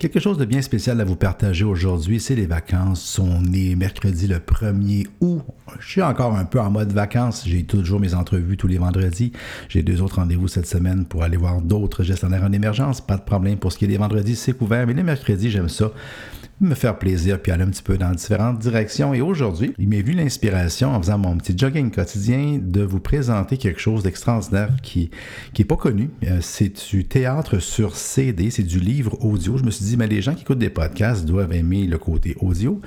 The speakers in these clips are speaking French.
Quelque chose de bien spécial à vous partager aujourd'hui, c'est les vacances. On est mercredi le 1er août. Je suis encore un peu en mode vacances. J'ai toujours mes entrevues tous les vendredis. J'ai deux autres rendez-vous cette semaine pour aller voir d'autres gestionnaires en émergence. Pas de problème pour ce qui est des vendredis, c'est couvert. Mais les mercredis, j'aime ça me faire plaisir puis aller un petit peu dans différentes directions. Et aujourd'hui, il m'est vu l'inspiration en faisant mon petit jogging quotidien de vous présenter quelque chose d'extraordinaire qui qui est pas connu. Euh, c'est du théâtre sur CD, c'est du livre audio. Je me suis dit, mais les gens qui écoutent des podcasts doivent aimer le côté audio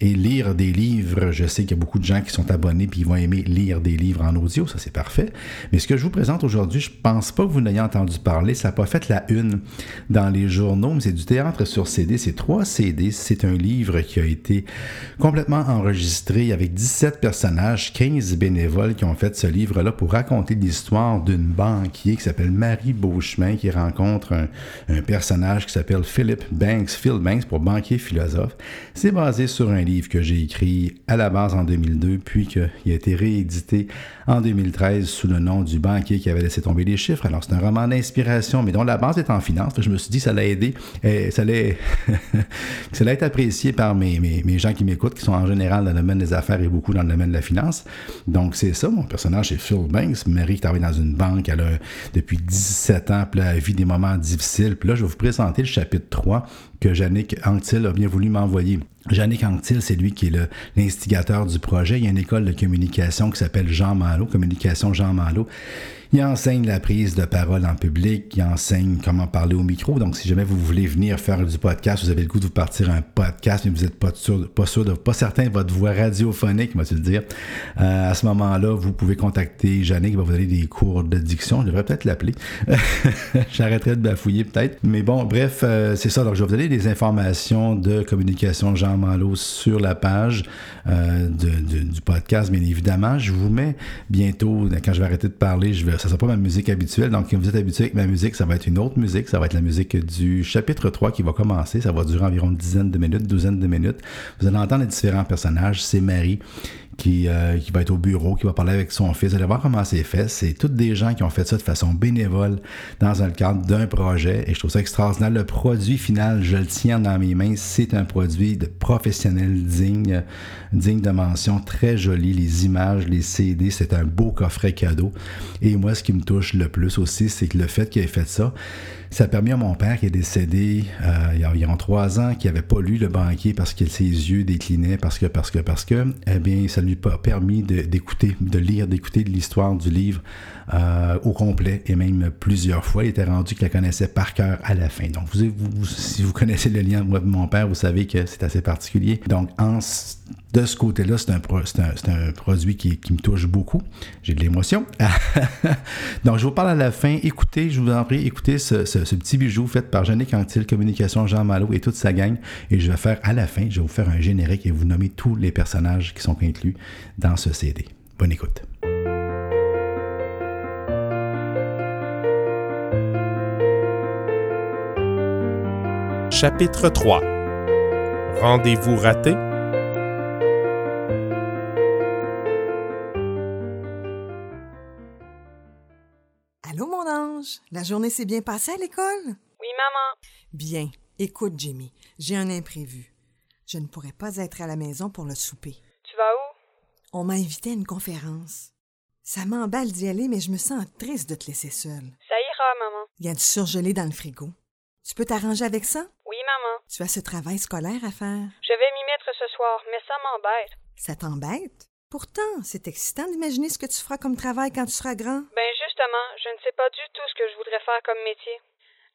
et lire des livres. Je sais qu'il y a beaucoup de gens qui sont abonnés puis ils vont aimer lire des livres en audio, ça c'est parfait. Mais ce que je vous présente aujourd'hui, je pense pas que vous n'ayez entendu parler. Ça n'a pas fait la une dans les journaux, mais c'est du théâtre sur CD. C'est trois CD c'est un livre qui a été complètement enregistré avec 17 personnages, 15 bénévoles qui ont fait ce livre-là pour raconter l'histoire d'une banquier qui s'appelle Marie Beauchemin qui rencontre un, personnage qui s'appelle Philip Banks, Phil Banks pour banquier philosophe. C'est basé sur un livre que j'ai écrit à la base en 2002 puis qui a été réédité en 2013 sous le nom du banquier qui avait laissé tomber les chiffres. Alors c'est un roman d'inspiration mais dont la base est en finance. Je me suis dit ça allait aider, eh, ça allait, apprécié par mes, gens qui m'écoutent, qui sont en général dans le domaine des affaires et beaucoup dans le domaine de la finance. Donc, c'est ça, mon personnage, c'est Phil Banks, Marie qui travaille dans une banque, elle a depuis 17 ans, puis elle vit des moments difficiles. Puis là, je vais vous présenter le chapitre 3 que Yannick Anctil a bien voulu m'envoyer. Yannick Anctil, c'est lui qui est l'instigateur du projet. Il y a une école de communication qui s'appelle Jean Malo, Communication Jean Malo. Il enseigne la prise de parole en public, il enseigne comment parler au micro. Donc, si jamais vous voulez venir faire du podcast, vous avez le goût de vous partir un podcast, mais vous n'êtes pas sûr, pas sûr, de, pas certain de votre voix radiophonique, moi, tu le dire. Euh, à ce moment-là, vous pouvez contacter Jannick, qui va vous donner des cours de diction. Je devrais peut-être l'appeler. J'arrêterai de bafouiller peut-être. Mais bon, bref, euh, c'est ça. Donc, je vais vous donner des informations de communication Jean Malo sur la page euh, du podcast, bien évidemment. Je vous mets bientôt, quand je vais arrêter de parler, je vais ça sera pas ma musique habituelle. Donc, vous êtes habitué avec ma musique, ça va être une autre musique. Ça va être la musique du chapitre 3 qui va commencer. Ça va durer environ une dizaine de minutes, douzaine de minutes. Vous allez entendre les différents personnages. C'est Marie qui, euh, qui va être au bureau, qui va parler avec son fils. Vous allez voir comment c'est fait. C'est toutes des gens qui ont fait ça de façon bénévole dans le cadre d'un projet. Et je trouve ça extraordinaire. Le produit final, je le tiens dans mes mains. C'est un produit de professionnel digne, digne de mention, très joli. Les images, les CD, c'est un beau coffret cadeau. Et moi, ce qui me touche le plus aussi, c'est que le fait qu'il ait fait ça, ça a permis à mon père qui est décédé euh, il y a environ trois ans, qui n'avait pas lu le banquier parce que ses yeux déclinaient, parce que, parce que, parce que, eh bien, ça lui a permis d'écouter, de, lire, d'écouter l'histoire du livre euh, au complet et même plusieurs fois. Il était rendu qu'il la connaissait par cœur à la fin. Donc, vous, si vous connaissez le lien de mon père, vous savez que c'est assez particulier. Donc, en de ce côté-là, c'est un, un, produit qui, me touche beaucoup. J'ai de l'émotion. Donc, je vous parle à la fin. Écoutez, je vous en prie, écoutez ce, petit bijou fait par Jeannick Antil, Communication Jean Malo et toute sa gang. Et je vais faire à la fin, je vais vous faire un générique et vous nommer tous les personnages qui sont inclus dans ce CD. Bonne écoute. Chapitre 3 Rendez-vous raté La journée s'est bien passée à l'école? Oui, maman. Bien. Écoute, Jimmy, j'ai un imprévu. Je ne pourrai pas être à la maison pour le souper. On m'a invité à une conférence. Ça m'emballe d'y aller, mais je me sens triste de te laisser seule. Ça ira, maman. Il y a du surgelé dans le frigo. Tu peux t'arranger avec ça? Oui, maman. Tu as ce travail scolaire à faire? Je vais m'y mettre ce soir, mais ça m'embête. Ça t'embête? Pourtant, c'est excitant d'imaginer ce que tu feras comme travail quand tu seras grand. Ben justement, je ne sais pas du tout ce que je voudrais faire comme métier.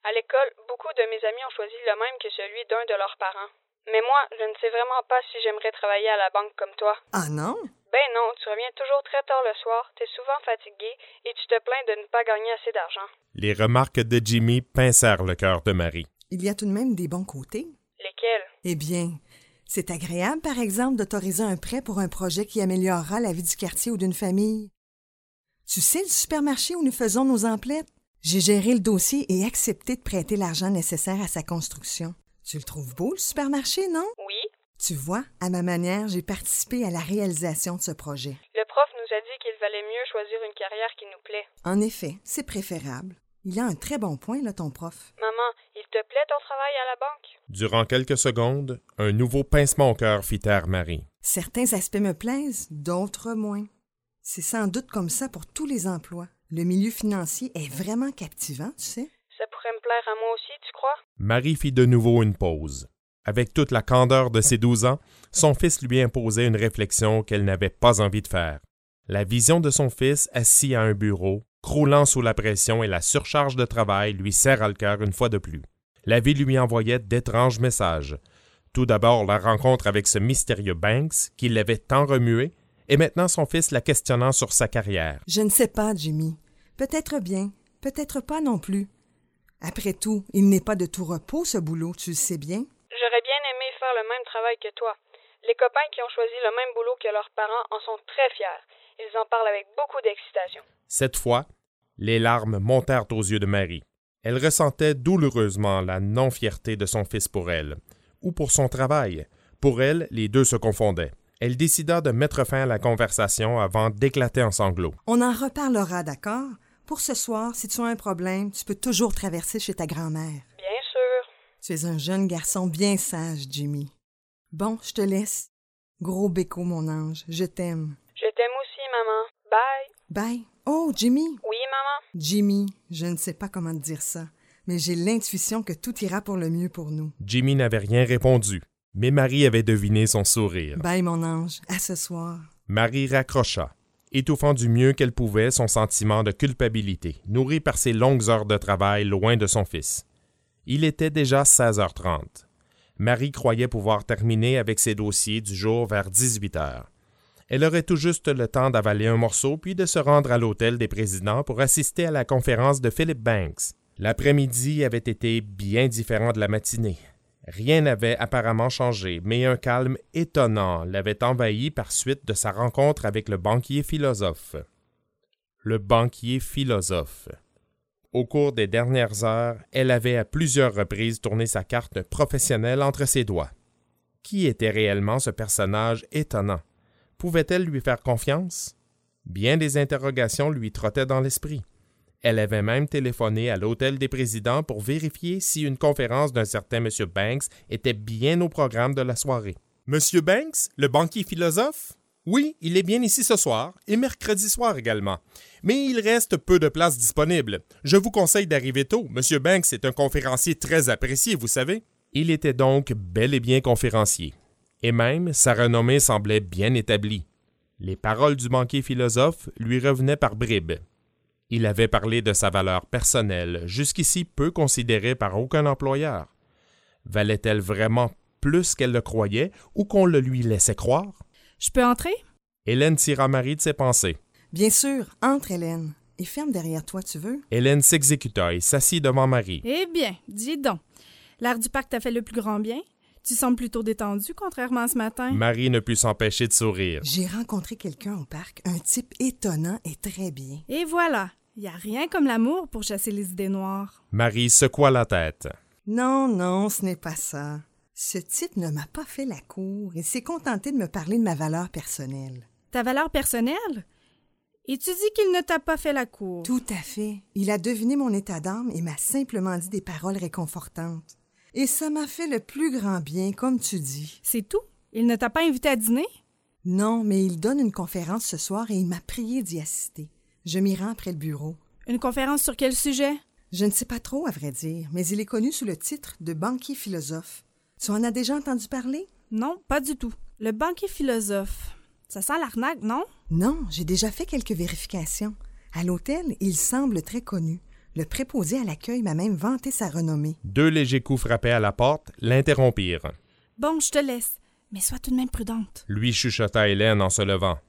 À l'école, beaucoup de mes amis ont choisi le même que celui d'un de leurs parents. Mais moi, je ne sais vraiment pas si j'aimerais travailler à la banque comme toi. Ah non? Ben non, tu reviens toujours très tard le soir, t'es souvent fatigué et tu te plains de ne pas gagner assez d'argent. Les remarques de Jimmy pincèrent le cœur de Marie. Il y a tout de même des bons côtés. Lesquels? Eh bien, c'est agréable, par exemple, d'autoriser un prêt pour un projet qui améliorera la vie du quartier ou d'une famille. Tu sais le supermarché où nous faisons nos emplettes? J'ai géré le dossier et accepté de prêter l'argent nécessaire à sa construction. Tu le trouves beau, le supermarché, non? Oui. Tu vois, à ma manière, j'ai participé à la réalisation de ce projet. Le prof nous a dit qu'il valait mieux choisir une carrière qui nous plaît. En effet, c'est préférable. Il a un très bon point, là, ton prof. Maman, il te plaît ton travail à la banque? Durant quelques secondes, un nouveau pincement au cœur fit taire Marie. Certains aspects me plaisent, d'autres moins. C'est sans doute comme ça pour tous les emplois. Le milieu financier est vraiment captivant, tu sais. Ça pourrait me plaire à moi aussi, tu crois? Marie fit de nouveau une pause. Avec toute la candeur de ses douze ans, son fils lui imposait une réflexion qu'elle n'avait pas envie de faire. La vision de son fils assis à un bureau, croulant sous la pression et la surcharge de travail lui serra le cœur une fois de plus. La vie lui envoyait d'étranges messages. Tout d'abord la rencontre avec ce mystérieux Banks qui l'avait tant remué, et maintenant son fils la questionnant sur sa carrière. Je ne sais pas, Jimmy. Peut-être bien, peut-être pas non plus. Après tout, il n'est pas de tout repos, ce boulot, tu le sais bien. J'aurais bien aimé faire le même travail que toi. Les copains qui ont choisi le même boulot que leurs parents en sont très fiers. Ils en parlent avec beaucoup d'excitation. Cette fois, les larmes montèrent aux yeux de Marie. Elle ressentait douloureusement la non-fierté de son fils pour elle, ou pour son travail. Pour elle, les deux se confondaient. Elle décida de mettre fin à la conversation avant d'éclater en sanglots. On en reparlera, d'accord? Pour ce soir, si tu as un problème, tu peux toujours traverser chez ta grand-mère. Tu es un jeune garçon bien sage, Jimmy. Bon, je te laisse. Gros béco, mon ange, je t'aime. Je t'aime aussi, maman. Bye. Bye. Oh, Jimmy. Oui, maman. Jimmy, je ne sais pas comment te dire ça, mais j'ai l'intuition que tout ira pour le mieux pour nous. Jimmy n'avait rien répondu, mais Marie avait deviné son sourire. Bye, mon ange. À ce soir. Marie raccrocha, étouffant du mieux qu'elle pouvait son sentiment de culpabilité, nourri par ses longues heures de travail loin de son fils. Il était déjà 16h30. Marie croyait pouvoir terminer avec ses dossiers du jour vers 18 heures. Elle aurait tout juste le temps d'avaler un morceau puis de se rendre à l'hôtel des présidents pour assister à la conférence de Philip Banks. L'après-midi avait été bien différent de la matinée. Rien n'avait apparemment changé, mais un calme étonnant l'avait envahi par suite de sa rencontre avec le banquier philosophe. Le banquier philosophe. Au cours des dernières heures, elle avait à plusieurs reprises tourné sa carte professionnelle entre ses doigts. Qui était réellement ce personnage étonnant? Pouvait-elle lui faire confiance? Bien des interrogations lui trottaient dans l'esprit. Elle avait même téléphoné à l'hôtel des présidents pour vérifier si une conférence d'un certain M. Banks était bien au programme de la soirée. Monsieur Banks, le banquier philosophe? Oui, il est bien ici ce soir, et mercredi soir également. Mais il reste peu de places disponibles. Je vous conseille d'arriver tôt. Monsieur Banks est un conférencier très apprécié, vous savez. Il était donc bel et bien conférencier. Et même, sa renommée semblait bien établie. Les paroles du banquier philosophe lui revenaient par bribes. Il avait parlé de sa valeur personnelle, jusqu'ici peu considérée par aucun employeur. Valait-elle vraiment plus qu'elle le croyait ou qu'on le lui laissait croire? Je peux entrer? Hélène tira Marie de ses pensées. Bien sûr, entre, Hélène. Et ferme derrière toi, tu veux? Hélène s'exécuta et s'assit devant Marie. Eh bien, dis donc. L'air du parc t'a fait le plus grand bien? Tu sembles plutôt détendu, contrairement à ce matin. Marie ne put s'empêcher de sourire. J'ai rencontré quelqu'un au parc, un type étonnant et très bien. Et voilà. Il n'y a rien comme l'amour pour chasser les idées noires. Marie secoua la tête. Non, non, ce n'est pas ça. Ce type ne m'a pas fait la cour et s'est contenté de me parler de ma valeur personnelle. Ta valeur personnelle? Et tu dis qu'il ne t'a pas fait la cour. Tout à fait. Il a deviné mon état d'âme et m'a simplement dit des paroles réconfortantes. Et ça m'a fait le plus grand bien, comme tu dis. C'est tout? Il ne t'a pas invité à dîner? Non, mais il donne une conférence ce soir et il m'a prié d'y assister. Je m'y rends après le bureau. Une conférence sur quel sujet? Je ne sais pas trop, à vrai dire, mais il est connu sous le titre de banquier philosophe. Tu en as déjà entendu parler? Non, pas du tout. Le banquier philosophe. Ça sent l'arnaque, non? Non, j'ai déjà fait quelques vérifications. À l'hôtel, il semble très connu. Le préposé à l'accueil m'a même vanté sa renommée. Deux légers coups frappés à la porte l'interrompirent. Bon, je te laisse, mais sois tout de même prudente. Lui chuchota Hélène en se levant.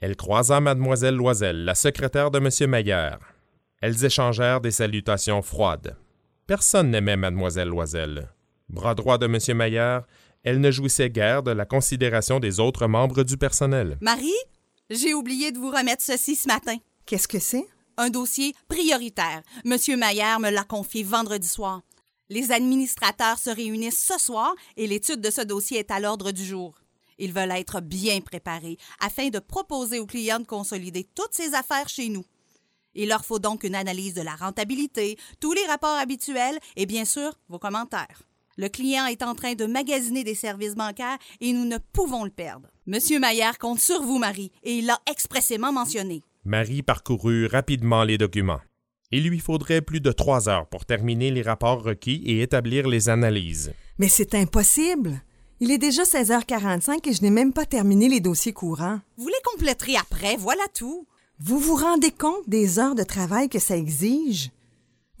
Elle croisa mademoiselle Loisel, la secrétaire de M. Maillard. Elles échangèrent des salutations froides. Personne n'aimait mademoiselle Loisel. Bras droit de M. Maillard, elle ne jouissait guère de la considération des autres membres du personnel. Marie, j'ai oublié de vous remettre ceci ce matin. Qu'est-ce que c'est? Un dossier prioritaire. Monsieur Maillard me l'a confié vendredi soir. Les administrateurs se réunissent ce soir et l'étude de ce dossier est à l'ordre du jour. Ils veulent être bien préparés afin de proposer aux clients de consolider toutes ces affaires chez nous. Il leur faut donc une analyse de la rentabilité, tous les rapports habituels et bien sûr vos commentaires. Le client est en train de magasiner des services bancaires et nous ne pouvons le perdre. Monsieur Maillard compte sur vous, Marie, et il l'a expressément mentionné. Marie parcourut rapidement les documents. Il lui faudrait plus de trois heures pour terminer les rapports requis et établir les analyses. Mais c'est impossible. Il est déjà 16h45 et je n'ai même pas terminé les dossiers courants. Vous les compléterez après, voilà tout. Vous vous rendez compte des heures de travail que ça exige?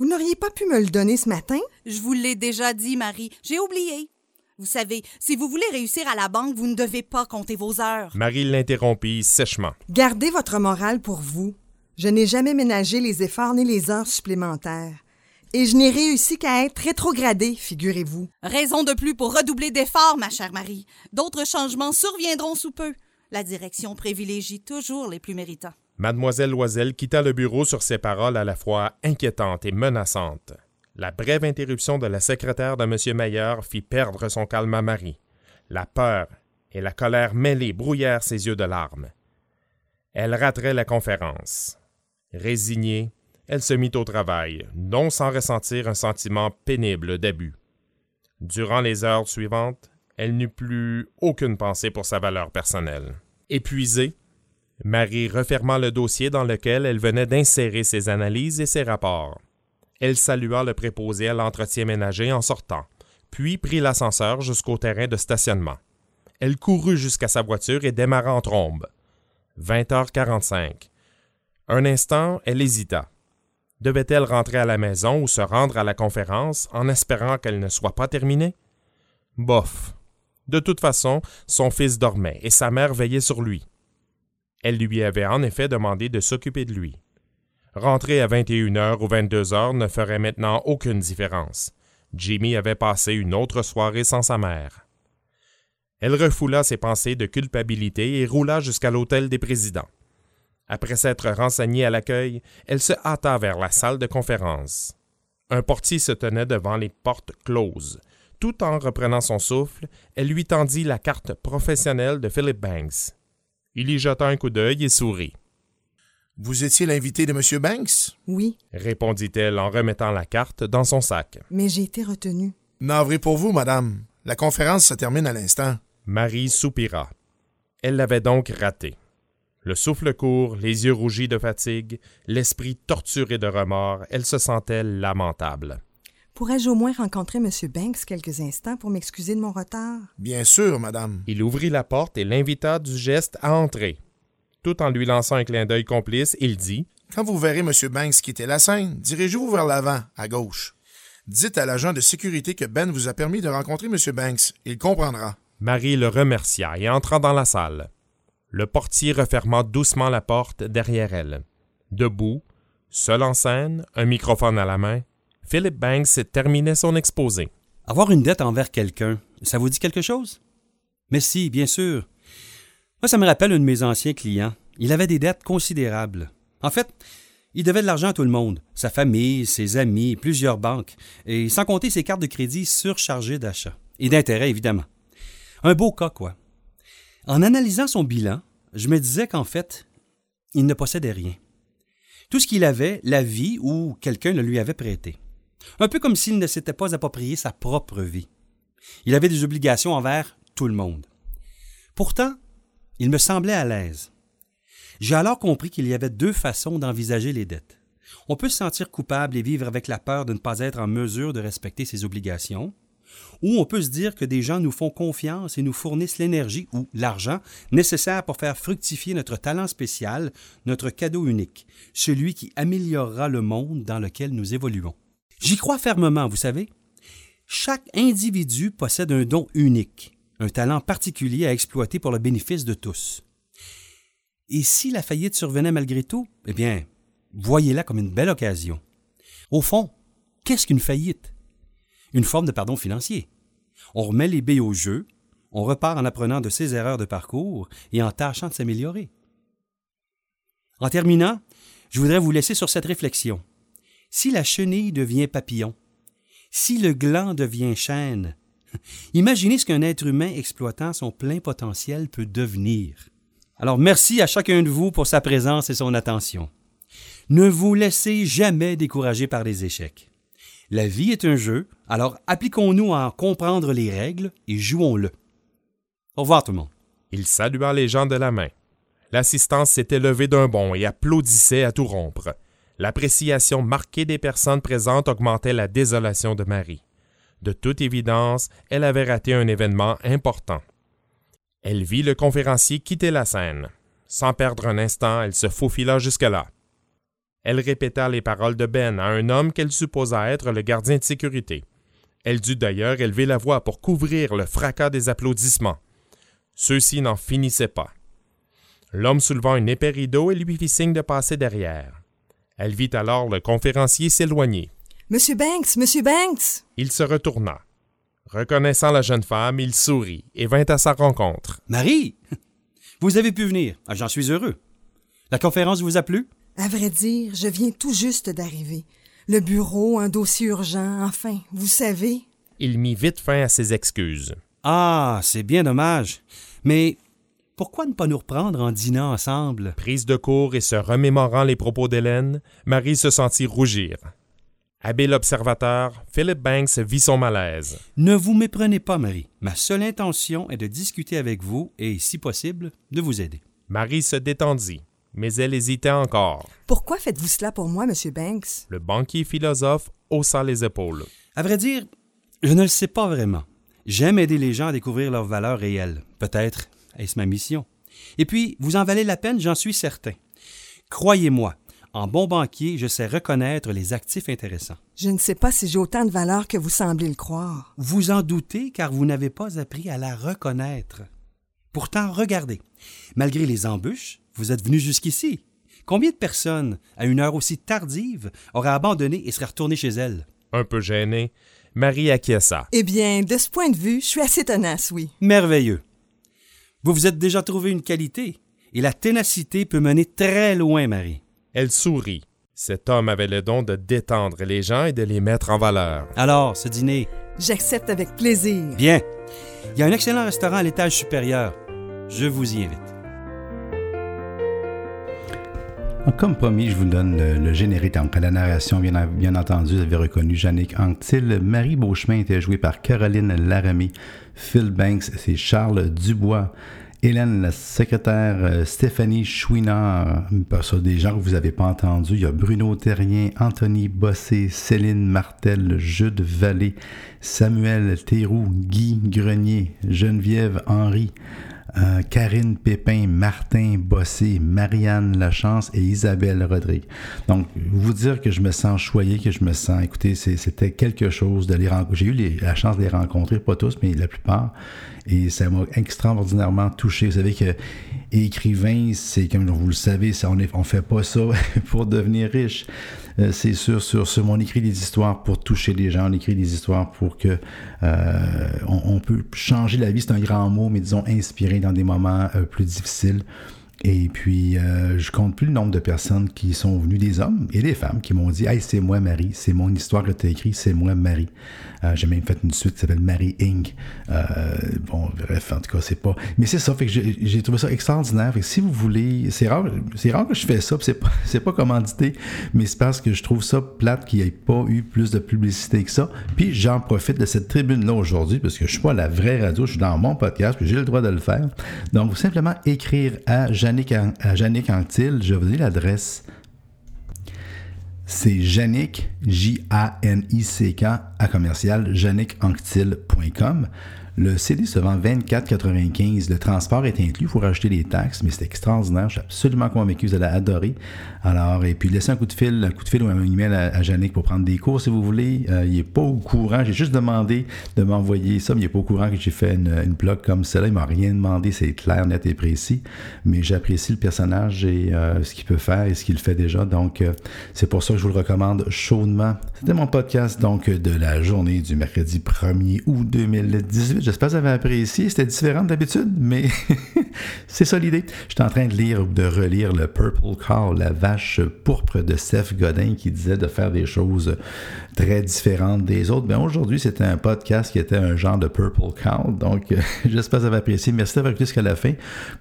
Vous n'auriez pas pu me le donner ce matin? Je vous l'ai déjà dit, Marie. J'ai oublié. Vous savez, si vous voulez réussir à la banque, vous ne devez pas compter vos heures. Marie l'interrompit sèchement. Gardez votre morale pour vous. Je n'ai jamais ménagé les efforts ni les heures supplémentaires. Et je n'ai réussi qu'à être rétrogradée, figurez-vous. Raison de plus pour redoubler d'efforts, ma chère Marie. D'autres changements surviendront sous peu. La direction privilégie toujours les plus méritants. Mademoiselle Loisel quitta le bureau sur ces paroles à la fois inquiétantes et menaçantes. La brève interruption de la secrétaire de M. Mayer fit perdre son calme à Marie. La peur et la colère mêlées brouillèrent ses yeux de larmes. Elle raterait la conférence. Résignée, elle se mit au travail, non sans ressentir un sentiment pénible d'abus. Durant les heures suivantes, elle n'eut plus aucune pensée pour sa valeur personnelle. Épuisée, Marie referma le dossier dans lequel elle venait d'insérer ses analyses et ses rapports. Elle salua le préposé à l'entretien ménager en sortant, puis prit l'ascenseur jusqu'au terrain de stationnement. Elle courut jusqu'à sa voiture et démarra en trombe. 20h45. Un instant, elle hésita. Devait-elle rentrer à la maison ou se rendre à la conférence en espérant qu'elle ne soit pas terminée? Bof. De toute façon, son fils dormait et sa mère veillait sur lui. Elle lui avait en effet demandé de s'occuper de lui. Rentrer à 21 heures ou 22 heures ne ferait maintenant aucune différence. Jimmy avait passé une autre soirée sans sa mère. Elle refoula ses pensées de culpabilité et roula jusqu'à l'hôtel des présidents. Après s'être renseignée à l'accueil, elle se hâta vers la salle de conférence. Un portier se tenait devant les portes closes. Tout en reprenant son souffle, elle lui tendit la carte professionnelle de Philip Banks. Il y jeta un coup d'œil et sourit. Vous étiez l'invité de M. Banks? Oui, répondit-elle en remettant la carte dans son sac. mais j'ai été retenue. Navré pour vous, madame. La conférence se termine à l'instant. Marie soupira. Elle l'avait donc raté. Le souffle court, les yeux rougis de fatigue, l'esprit torturé de remords, elle se sentait lamentable. Pourrais-je au moins rencontrer M. Banks quelques instants pour m'excuser de mon retard? Bien sûr, madame. Il ouvrit la porte et l'invita du geste à entrer. Tout en lui lançant un clin d'œil complice, il dit Quand vous verrez M. Banks quitter la scène, dirigez-vous vers l'avant, à gauche. Dites à l'agent de sécurité que Ben vous a permis de rencontrer M. Banks. Il comprendra. Marie le remercia et entra dans la salle. Le portier referma doucement la porte derrière elle. Debout, seul en scène, un microphone à la main, Philip Banks terminait son exposé. Avoir une dette envers quelqu'un, ça vous dit quelque chose? Mais si, bien sûr. Moi, ça me rappelle un de mes anciens clients. Il avait des dettes considérables. En fait, il devait de l'argent à tout le monde, sa famille, ses amis, plusieurs banques, et sans compter ses cartes de crédit surchargées d'achats. Et d'intérêts, évidemment. Un beau cas, quoi. En analysant son bilan, je me disais qu'en fait, il ne possédait rien. Tout ce qu'il avait, la vie ou quelqu'un le lui avait prêté. Un peu comme s'il ne s'était pas approprié sa propre vie. Il avait des obligations envers tout le monde. Pourtant, il me semblait à l'aise. J'ai alors compris qu'il y avait deux façons d'envisager les dettes. On peut se sentir coupable et vivre avec la peur de ne pas être en mesure de respecter ses obligations, ou on peut se dire que des gens nous font confiance et nous fournissent l'énergie ou l'argent nécessaire pour faire fructifier notre talent spécial, notre cadeau unique, celui qui améliorera le monde dans lequel nous évoluons. J'y crois fermement, vous savez. Chaque individu possède un don unique, un talent particulier à exploiter pour le bénéfice de tous. Et si la faillite survenait malgré tout, eh bien, voyez-la comme une belle occasion. Au fond, qu'est-ce qu'une faillite? Une forme de pardon financier. On remet les baies au jeu, on repart en apprenant de ses erreurs de parcours et en tâchant de s'améliorer. En terminant, je voudrais vous laisser sur cette réflexion. Si la chenille devient papillon, si le gland devient chêne, imaginez ce qu'un être humain exploitant son plein potentiel peut devenir. Alors merci à chacun de vous pour sa présence et son attention. Ne vous laissez jamais décourager par les échecs. La vie est un jeu, alors appliquons-nous à en comprendre les règles et jouons-le. Au revoir tout le monde. Il salua les gens de la main. L'assistance s'était levée d'un bond et applaudissait à tout rompre. L'appréciation marquée des personnes présentes augmentait la désolation de Marie. De toute évidence, elle avait raté un événement important. Elle vit le conférencier quitter la scène. Sans perdre un instant, elle se faufila jusque-là. Elle répéta les paroles de Ben à un homme qu'elle supposa être le gardien de sécurité. Elle dut d'ailleurs élever la voix pour couvrir le fracas des applaudissements. Ceux-ci n'en finissaient pas. L'homme souleva un épais rideau et lui fit signe de passer derrière. Elle vit alors le conférencier s'éloigner. Monsieur Banks, Monsieur Banks! Il se retourna. Reconnaissant la jeune femme, il sourit et vint à sa rencontre. Marie, vous avez pu venir. Ah, J'en suis heureux. La conférence vous a plu? À vrai dire, je viens tout juste d'arriver. Le bureau, un dossier urgent, enfin, vous savez. Il mit vite fin à ses excuses. Ah, c'est bien dommage. Mais pourquoi ne pas nous reprendre en dînant ensemble? Prise de court et se remémorant les propos d'Hélène, Marie se sentit rougir. Habile observateur, Philip Banks vit son malaise. Ne vous méprenez pas, Marie. Ma seule intention est de discuter avec vous et, si possible, de vous aider. Marie se détendit, mais elle hésitait encore. Pourquoi faites-vous cela pour moi, Monsieur Banks? Le banquier philosophe haussa les épaules. À vrai dire, je ne le sais pas vraiment. J'aime aider les gens à découvrir leurs valeurs réelles. Peut-être est-ce ma mission? Et puis, vous en valez la peine, j'en suis certain. Croyez-moi, en bon banquier, je sais reconnaître les actifs intéressants. Je ne sais pas si j'ai autant de valeur que vous semblez le croire. Vous en doutez car vous n'avez pas appris à la reconnaître. Pourtant, regardez, malgré les embûches, vous êtes venu jusqu'ici. Combien de personnes, à une heure aussi tardive, auraient abandonné et seraient retournées chez elles? Un peu gênée, Marie acquiesça. Eh bien, de ce point de vue, je suis assez tenace, oui. Merveilleux. Vous vous êtes déjà trouvé une qualité, et la ténacité peut mener très loin, Marie. Elle sourit. Cet homme avait le don de détendre les gens et de les mettre en valeur. Alors, ce dîner, J'accepte avec plaisir. bien. Il y a un excellent restaurant à l'étage supérieur. Je vous y invite. Comme promis, je vous donne le, générique. Donc, à la narration, bien, entendu, vous avez reconnu Yannick Anctil. Marie Beauchemin était jouée par Caroline Laramie. Phil Banks, c'est Charles Dubois. Hélène, la secrétaire, euh, Stéphanie Chouinard, ça, des gens que vous n'avez pas entendus. Il y a Bruno Terrien, Anthony Bossé, Céline Martel, Jude Vallée, Samuel Théroux, Guy Grenier, Geneviève Henry, euh, Karine Pépin, Martin Bossé, Marianne Lachance et Isabelle Rodrigue. Donc, vous dire que je me sens choyé, que je me sens, écoutez, c'était quelque chose de les rencontrer. J'ai eu la chance de les rencontrer, pas tous, mais la plupart. Et ça m'a extraordinairement touché. Vous savez que écrivain, c'est comme vous le savez, on ne fait pas ça pour devenir riche. Euh, c'est sûr, sur, sur, on écrit des histoires pour toucher les gens, on écrit des histoires pour que euh, on, on peut changer la vie, c'est un grand mot, mais disons inspirer dans des moments euh, plus difficiles. Et puis, euh, je compte plus le nombre de personnes qui sont venues, des hommes et des femmes, qui m'ont dit Hey, c'est moi, Marie, c'est mon histoire que tu as écrite, c'est moi, Marie. Euh, J'ai même fait une suite qui s'appelle Marie Inc. Euh, bon, bref, en tout cas, c'est pas. Mais c'est ça, fait que j'ai trouvé ça extraordinaire. Fait que si vous voulez, c'est rare, rare que je fais ça, c'est pas, pas commandité, mais c'est parce que je trouve ça plate qu'il n'y ait pas eu plus de publicité que ça. Puis j'en profite de cette tribune-là aujourd'hui, parce que je suis pas à la vraie radio, je suis dans mon podcast, puis j'ai le droit de le faire. Donc, vous simplement écrire à Jannick, à Anctil, je vais vous donner l'adresse. C'est Jannick, J-A-N-I-C-K, à commercial, jannickanctil.com. Le CD se vend 24,95. Le transport est inclus. Il faut rajouter les taxes, mais c'est extraordinaire. Je suis absolument convaincu vous allez adorer. Alors, et puis laissez un coup de fil, un coup de fil ou un email à, à pour prendre des cours si vous voulez. Euh, il n'est pas au courant. J'ai juste demandé de m'envoyer ça, mais il n'est pas au courant que j'ai fait une, une blog comme celle-là. Il m'a rien demandé. C'est clair, net et précis. Mais j'apprécie le personnage et euh, ce qu'il peut faire et ce qu'il fait déjà. Donc, euh, c'est pour ça que je vous le recommande chaudement. C'était mon podcast, donc, de la journée du mercredi 1er août 2018. J'espère que vous avez apprécié. C'était différent d'habitude, mais c'est ça l'idée. J'étais en train de lire ou de relire le Purple Cow, la vache pourpre de Seth Godin qui disait de faire des choses très différente des autres. Ben aujourd'hui, c'était un podcast qui était un genre de Purple Cow. Donc, j'espère que vous avez apprécié. Merci d'avoir écouté jusqu'à la fin.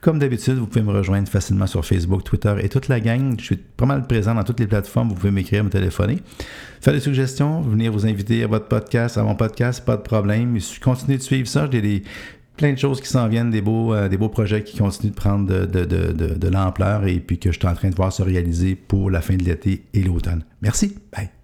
Comme d'habitude, vous pouvez me rejoindre facilement sur Facebook, Twitter et toute la gang. Je suis pas mal présent dans toutes les plateformes. Vous pouvez m'écrire, me téléphoner. Faire des suggestions, venir vous inviter à votre podcast, à mon podcast, pas de problème. Continuez de suivre ça. J'ai des plein de choses qui s'en viennent, des beaux, euh, projets qui continuent de prendre de, de l'ampleur et puis que je suis en train de voir se réaliser pour la fin de l'été et l'automne. Merci. Bye.